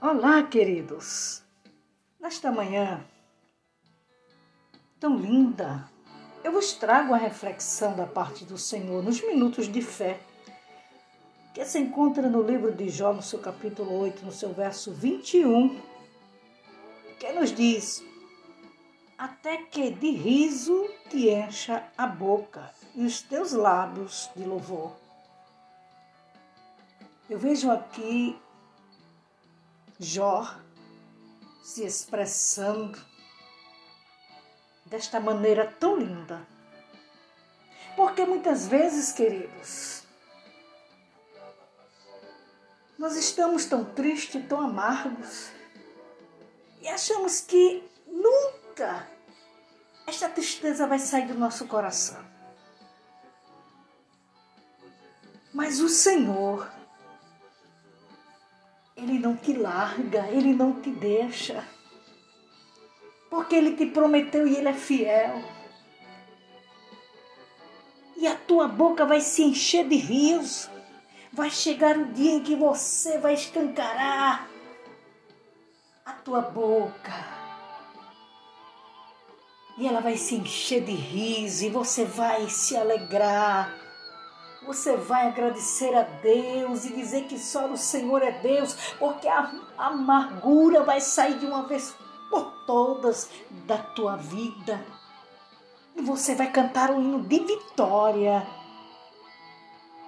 Olá, queridos! Nesta manhã tão linda, eu vos trago a reflexão da parte do Senhor nos minutos de fé, que se encontra no livro de Jó, no seu capítulo 8, no seu verso 21, que nos diz: Até que de riso te encha a boca e os teus lábios de louvor. Eu vejo aqui Jó se expressando desta maneira tão linda. Porque muitas vezes, queridos, nós estamos tão tristes, tão amargos, e achamos que nunca esta tristeza vai sair do nosso coração. Mas o Senhor, ele não te larga, Ele não te deixa. Porque Ele te prometeu e Ele é fiel. E a tua boca vai se encher de riso. Vai chegar o dia em que você vai escancarar a tua boca. E ela vai se encher de riso e você vai se alegrar você vai agradecer a Deus e dizer que só o Senhor é Deus, porque a amargura vai sair de uma vez por todas da tua vida. E você vai cantar um hino de vitória.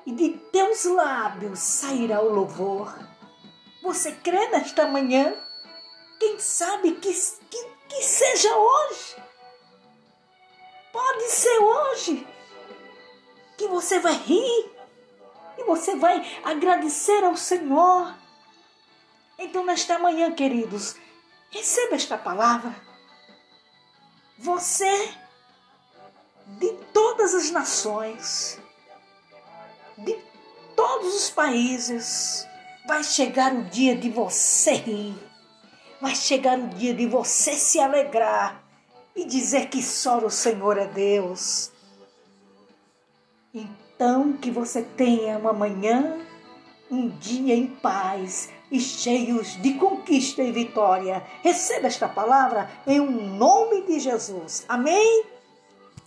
E de teus lábios sairá o louvor. Você crê nesta manhã? Quem sabe que, que, que seja hoje? Pode ser hoje que você vai rir e você vai agradecer ao Senhor. Então, nesta manhã, queridos, receba esta palavra. Você, de todas as nações, de todos os países, vai chegar o dia de você rir, vai chegar o dia de você se alegrar e dizer que só o Senhor é Deus então, que você tenha uma manhã, um dia em paz e cheios de conquista e vitória. Receba esta palavra em um nome de Jesus. Amém?